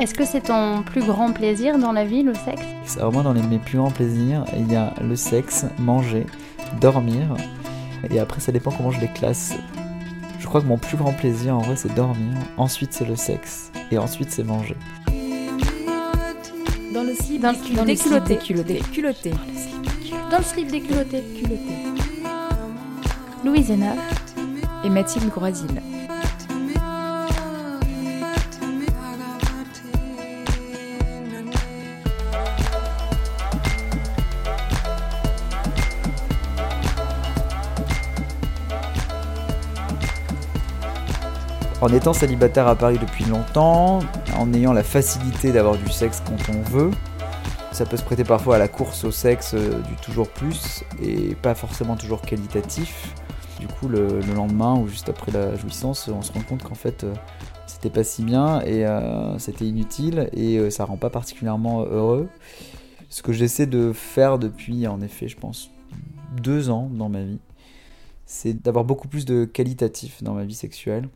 Est-ce que c'est ton plus grand plaisir dans la vie, le sexe? Alors moi, dans les, mes plus grands plaisirs, il y a le sexe, manger, dormir. Et après, ça dépend comment je les classe. Je crois que mon plus grand plaisir, en vrai, c'est dormir. Ensuite, c'est le sexe. Et ensuite, c'est manger. Dans le slip, Dans le déculotté. dans le slip déculotté. Culotté. Dans le slip déculotté. Culotté. Louise Hénard. Et Mathilde Groisil. En étant célibataire à Paris depuis longtemps, en ayant la facilité d'avoir du sexe quand on veut, ça peut se prêter parfois à la course au sexe euh, du toujours plus et pas forcément toujours qualitatif. Du coup, le, le lendemain ou juste après la jouissance, on se rend compte qu'en fait, euh, c'était pas si bien et euh, c'était inutile et ça rend pas particulièrement heureux. Ce que j'essaie de faire depuis, en effet, je pense, deux ans dans ma vie, c'est d'avoir beaucoup plus de qualitatif dans ma vie sexuelle.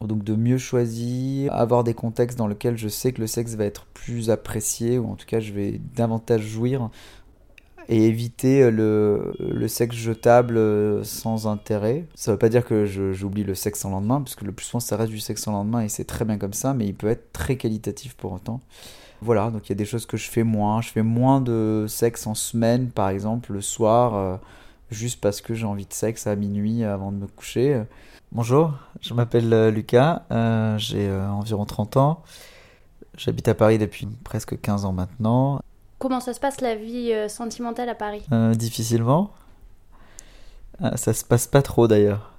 Donc de mieux choisir, avoir des contextes dans lesquels je sais que le sexe va être plus apprécié, ou en tout cas je vais davantage jouir, et éviter le, le sexe jetable euh, sans intérêt. Ça veut pas dire que j'oublie le sexe en lendemain, parce que le plus souvent ça reste du sexe en lendemain, et c'est très bien comme ça, mais il peut être très qualitatif pour autant. Voilà, donc il y a des choses que je fais moins. Je fais moins de sexe en semaine, par exemple, le soir, euh, juste parce que j'ai envie de sexe à minuit avant de me coucher. Bonjour, je m'appelle euh, Lucas, euh, j'ai euh, environ 30 ans. J'habite à Paris depuis presque 15 ans maintenant. Comment ça se passe la vie euh, sentimentale à Paris? Difficilement. Ça se passe pas trop d'ailleurs.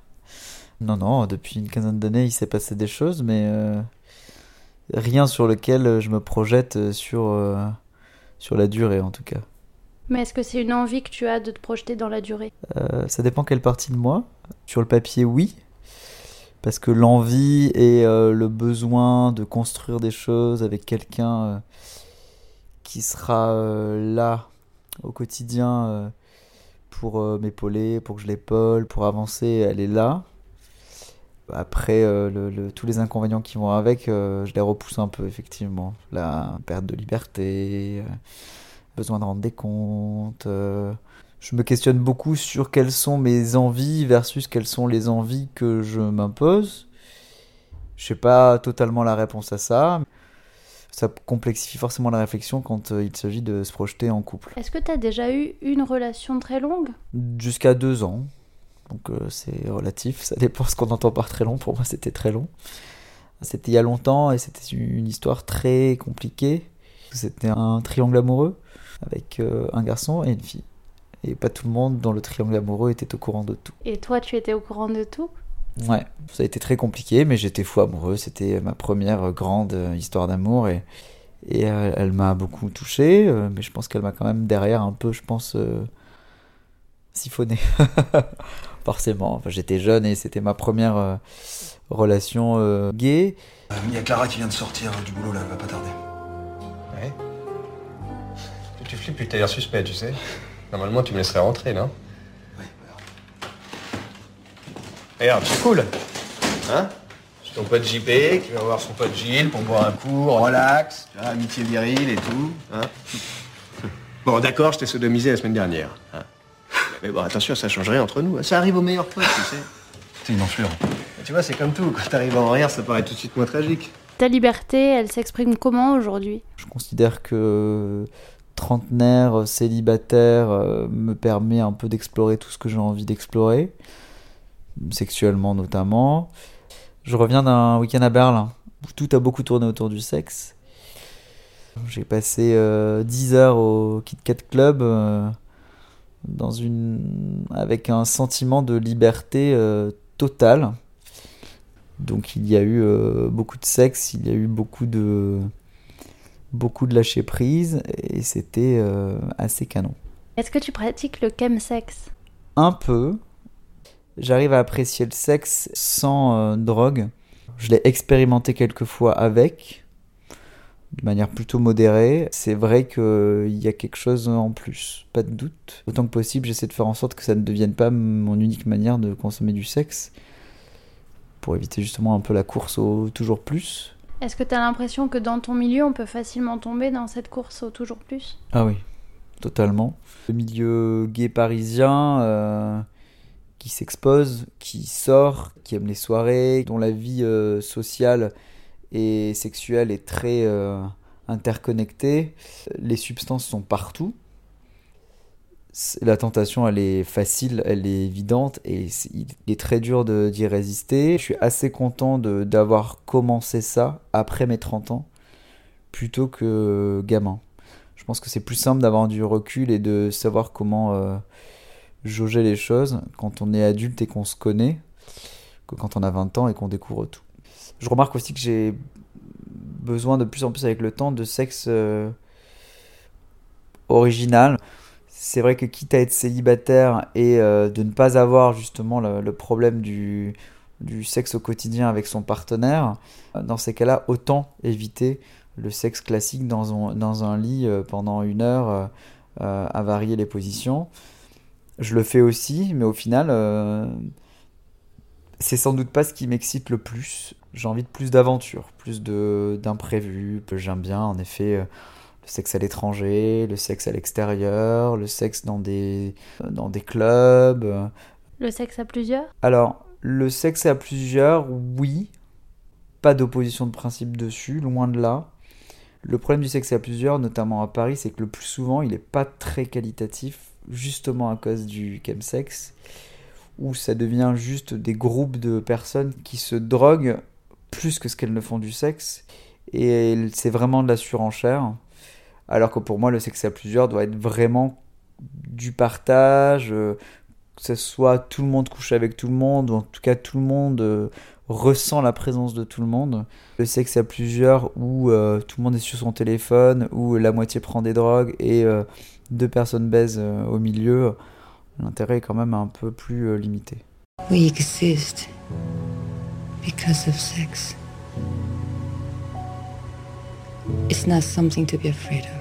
Non, non, depuis une quinzaine d'années, il s'est passé des choses, mais rien sur lequel je me projette sur, sur la durée en tout cas. Mais est-ce que c'est une envie que tu as de te projeter dans la durée? Ça dépend quelle partie de moi. Sur le papier, oui. Parce que l'envie et euh, le besoin de construire des choses avec quelqu'un euh, qui sera euh, là au quotidien pour m'épauler, pour que je l'épaule, pour avancer, elle est là. Après, tous les inconvénients qui vont avec, je les repousse un peu, effectivement. La perte de liberté, besoin de rendre des comptes. Je me questionne beaucoup sur quelles sont mes envies versus quelles sont les envies que je m'impose. Je sais pas totalement la réponse à ça. Ça complexifie forcément la réflexion quand euh, il s'agit de se projeter en couple. Est-ce que tu as déjà eu une relation très longue? Jusqu'à deux ans. Donc euh, c'est relatif, ça dépend ce qu'on entend par très long. Pour moi, c'était très long. C'était il y a longtemps et c'était une histoire très compliquée. C'était un triangle amoureux avec euh, un garçon et une fille. Et pas tout le monde dans le triangle amoureux était au courant de tout. Et toi, tu étais au courant de tout? Ouais, ça a été très compliqué, mais j'étais fou amoureux. C'était ma première grande euh, histoire d'amour et, et euh, elle m'a beaucoup touché, euh, mais je pense qu'elle m'a quand même derrière un peu, je pense, euh, siphonné. Forcément, enfin, j'étais jeune et c'était ma première euh, relation euh, gay. Euh, Il y a Clara qui vient de sortir du boulot là, elle va pas tarder. Ouais. Tu, tu flippes, tu t'as l'air suspect, tu sais. Normalement, tu me laisserais rentrer, non? Oui, Regarde, c'est cool. Hein? C'est ton pote JP qui va voir son pote Gilles pour boire un coup, relax, tu vois, amitié virile et tout. Hein bon, d'accord, je t'ai sodomisé la semaine dernière. hein. Mais bon, attention, ça changerait entre nous. hein. Ça arrive aux meilleurs potes, tu sais. C'est une enflure. Tu vois, c'est comme tout. Quand t'arrives en rire, ça paraît tout de suite moins tragique. Ta liberté, elle s'exprime comment aujourd'hui? Je considère que trentenaire, célibataire, euh, me permet un peu d'explorer tout ce que j'ai envie d'explorer, sexuellement notamment. Je reviens d'un week-end à Berlin, où tout a beaucoup tourné autour du sexe. J'ai passé euh, 10 heures au Kit Kat Club euh, dans une... avec un sentiment de liberté euh, totale. Donc il y a eu euh, beaucoup de sexe, il y a eu beaucoup de beaucoup de lâcher prise et c'était euh, assez canon. Est-ce que tu pratiques le chemsex? Un peu, j'arrive à apprécier le sexe sans euh, drogue. Je l'ai expérimenté quelques fois avec, de manière plutôt modérée. C'est vrai qu'il y a quelque chose en plus, pas de doute. Autant que possible, j'essaie de faire en sorte que ça ne devienne pas mon unique manière de consommer du sexe, pour éviter justement un peu la course au toujours plus. Est-ce que tu as l'impression que dans ton milieu, on peut facilement tomber dans cette course au toujours plus? Ah oui, totalement. Le milieu gay parisien euh, qui s'expose, qui sort, qui aime les soirées, dont la vie euh, sociale et sexuelle est très euh, interconnectée. Les substances sont partout. La tentation, elle est facile, elle est évidente et il est très dur d'y résister. Je suis assez content d'avoir commencé ça après mes 30 ans plutôt que gamin. Je pense que c'est plus simple d'avoir du recul et de savoir comment euh, jauger les choses quand on est adulte et qu'on se connaît que quand on a 20 ans et qu'on découvre tout. Je remarque aussi que j'ai besoin de plus en plus avec le temps de sexe euh, original. C'est vrai que quitte à être célibataire et euh, de ne pas avoir justement le, problème du, sexe au quotidien avec son partenaire, euh, dans ces cas-là, autant éviter le sexe classique dans un, lit euh, pendant une heure à varier les positions. Je le fais aussi, mais au final, c'est sans doute pas ce qui m'excite le plus. J'ai envie de plus d'aventure, plus d'imprévus. J'aime bien, en effet, sexe à l'étranger, le sexe à l'extérieur, le sexe dans des, dans des clubs. Le sexe à plusieurs? Alors, le sexe à plusieurs, oui. Pas d'opposition de principe dessus, loin de là. Le problème du sexe à plusieurs, notamment à Paris, c'est que le plus souvent, il n'est pas très qualitatif, justement à cause du chemsex, où ça devient juste des groupes de personnes qui se droguent plus que ce qu'elles ne font du sexe, et c'est vraiment de la surenchère. Alors que pour moi, le sexe à plusieurs doit être vraiment du partage, euh, que ce soit tout le monde couche avec tout le monde, ou en tout cas tout le monde euh, ressent la présence de tout le monde. Le sexe à plusieurs où euh, tout le monde est sur son téléphone, où la moitié prend des drogues et deux personnes baisent au milieu, l'intérêt est quand même un peu plus limité. We exist because of sex. It's not something to be afraid of.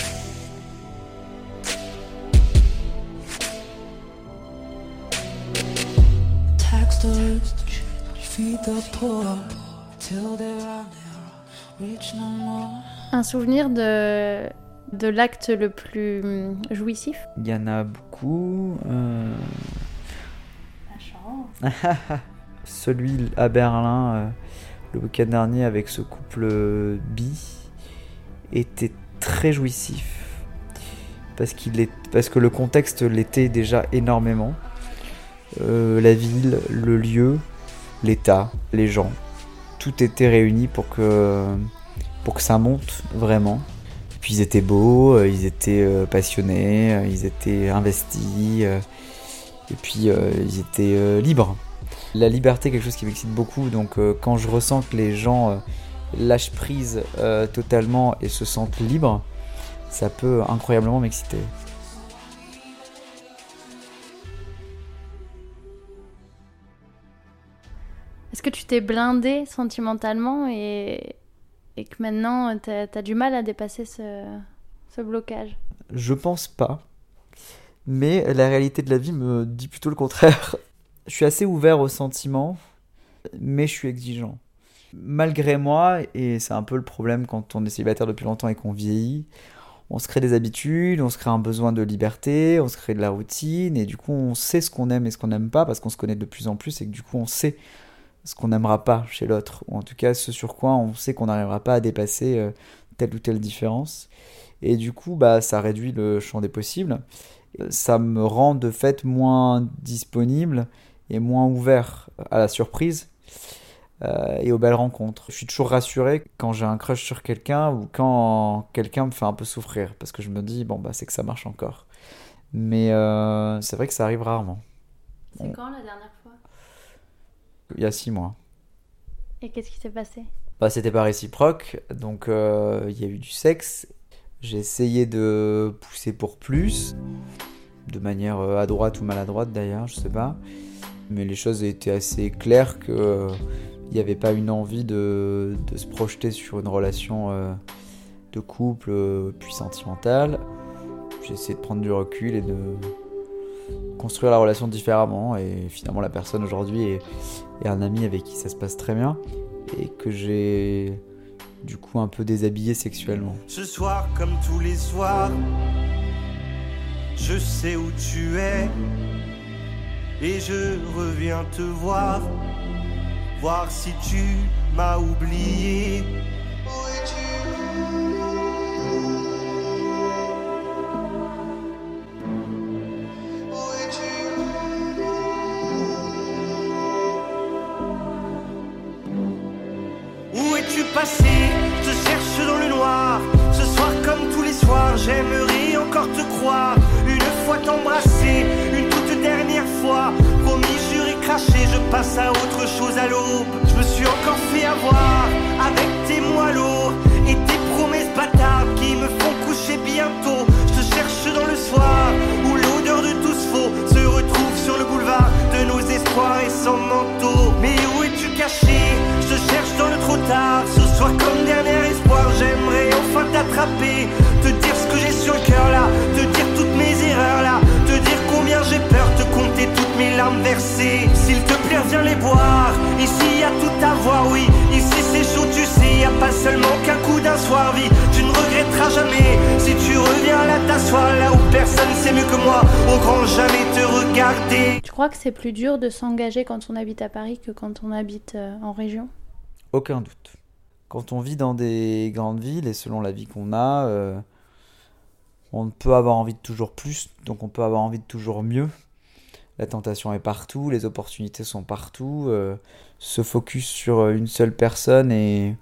Un souvenir de, de l'acte le plus hum, jouissif? Il y en a beaucoup. euh, Celui à Berlin, euh, le week-end dernier, avec ce couple euh, bi, était très jouissif. Parce, qu'il est... parce que le contexte l'était déjà énormément. Euh, la ville, le lieu, l'état, les gens. Tout était réuni pour que, pour ça monte vraiment. Puis ils étaient beaux, euh, ils étaient euh, passionnés, euh, ils étaient investis, et puis ils étaient libres. La liberté est quelque chose qui m'excite beaucoup, donc quand je ressens que les gens lâchent prise totalement et se sentent libres, ça peut incroyablement m'exciter. Est-ce que tu t'es blindé sentimentalement et, que maintenant t'as as du mal à dépasser ce, ce blocage? Je pense pas. Mais la réalité de la vie me dit plutôt le contraire. Je suis assez ouvert aux sentiments, mais je suis exigeant. Malgré moi, et c'est un peu le problème quand on est célibataire depuis longtemps et qu'on vieillit, on se crée des habitudes, on se crée un besoin de liberté, on se crée de la routine, et du coup on sait ce qu'on aime et ce qu'on n'aime pas, parce qu'on se connaît de plus en plus, et que du coup on sait ce qu'on n'aimera pas chez l'autre, ou en tout cas ce sur quoi on sait qu'on n'arrivera pas à dépasser euh, telle ou telle différence. Et du coup, bah, ça réduit le champ des possibles. Ça me rend de fait moins disponible et moins ouvert à la surprise euh, et aux belles rencontres. Je suis toujours rassuré quand j'ai un crush sur quelqu'un ou quand quelqu'un me fait un peu souffrir parce que je me dis, bon, bah, c'est que ça marche encore. Mais euh, c'est vrai que ça arrive rarement. C'est quand la dernière fois? Il y a six mois. Et qu'est-ce qui s'est passé? Bah, c'était pas réciproque, donc euh, il y a eu du sexe. J'ai essayé de pousser pour plus, de manière euh, à droite ou maladroite d'ailleurs, je sais pas. Mais les choses étaient assez claires que euh, il n'y avait pas une envie de, de se projeter sur une relation euh, de couple puis sentimentale. J'ai essayé de prendre du recul et de construire la relation différemment. Et finalement, la personne aujourd'hui est, un ami avec qui ça se passe très bien et que j'ai du coup un peu déshabillé sexuellement. Ce soir comme tous les soirs, je sais où tu es et je reviens te voir, voir si tu m'as oublié. J'aimerais encore te croire. Une fois t'embrasser, une toute dernière fois. Promis, juré, craché, je passe à autre chose à l'aube. Je me suis encore fait avoir avec tes moelleaux et tes promesses bâtardes qui me font coucher bientôt. Je te cherche dans le soir où l'odeur de tout ce faux se retrouve sur le boulevard de nos espoirs et sans manteau. Mais où es-tu caché? Je te cherche dans le trop tard. Ce soir comme dernier espoir, j'aimerais enfin t'attraper, mes larmes versées. S'il te plaît, viens les boire. Ici y a tout à voir, oui. Ici c'est chaud, tu sais, y a pas seulement qu'un coup d'un soir vie. Tu ne regretteras jamais si tu reviens là t'asseoir là où personne sait mieux que moi. Au grand jamais te regarder. Tu crois que c'est plus dur de s'engager quand on habite à Paris que quand on habite euh, en région? Aucun doute. Quand on vit dans des grandes villes et selon la vie qu'on a, euh, on peut avoir envie de toujours plus, donc on peut avoir envie de toujours mieux. La tentation est partout, les opportunités sont partout. euh, se focus sur une seule personne et,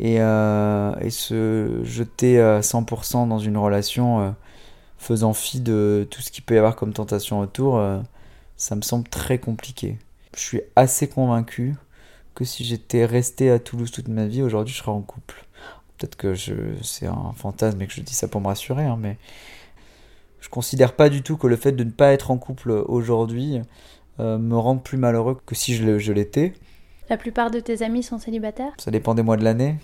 et, euh, se jeter à 100% dans une relation euh, faisant fi de tout ce qu'il peut y avoir comme tentation autour, euh, ça me semble très compliqué. Je suis assez convaincu que si j'étais resté à Toulouse toute ma vie, aujourd'hui je serais en couple. Peut-être que c'est un fantasme et que je dis ça pour me rassurer, hein, mais je considère pas du tout que le fait de ne pas être en couple aujourd'hui euh, me rende plus malheureux que si je, l'étais. La plupart de tes amis sont célibataires? Ça dépend des mois de l'année.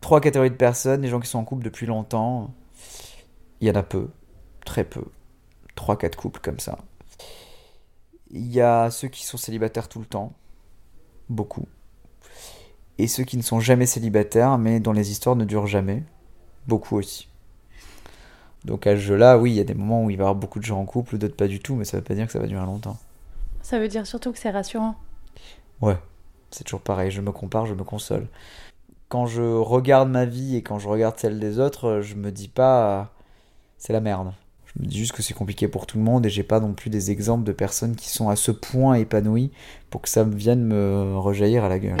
Trois catégories de personnes, les gens qui sont en couple depuis longtemps, il y en a peu, très peu. Trois, quatre couples comme ça. Il y a ceux qui sont célibataires tout le temps, beaucoup. Et ceux qui ne sont jamais célibataires, mais dont les histoires ne durent jamais, beaucoup aussi. Donc à ce jeu-là, oui, il y a des moments où il va y avoir beaucoup de gens en couple, d'autres pas du tout, mais ça veut pas dire que ça va durer longtemps. Ça veut dire surtout que c'est rassurant. Ouais, c'est toujours pareil, je me compare, je me console. Quand je regarde ma vie et quand je regarde celle des autres, je me dis pas c'est la merde. Je me dis juste que c'est compliqué pour tout le monde et j'ai pas non plus des exemples de personnes qui sont à ce point épanouies pour que ça vienne me rejaillir à la gueule.